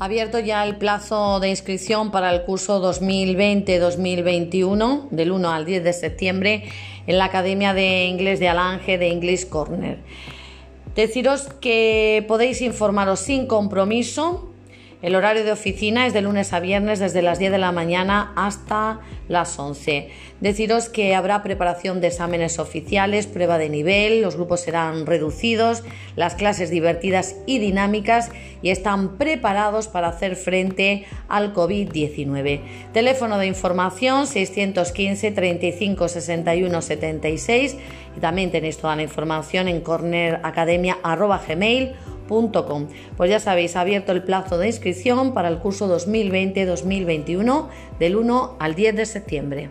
Abierto ya el plazo de inscripción para el curso 2020-2021 del 1 al 10 de septiembre en la Academia de Inglés de Alange de English Corner. Deciros que podéis informaros sin compromiso el horario de oficina es de lunes a viernes desde las 10 de la mañana hasta las 11. Deciros que habrá preparación de exámenes oficiales, prueba de nivel, los grupos serán reducidos, las clases divertidas y dinámicas y están preparados para hacer frente al COVID-19. Teléfono de información 615 35 61 76 y también tenéis toda la información en corneracademia.gmail.com pues ya sabéis, ha abierto el plazo de inscripción para el curso 2020-2021 del 1 al 10 de septiembre.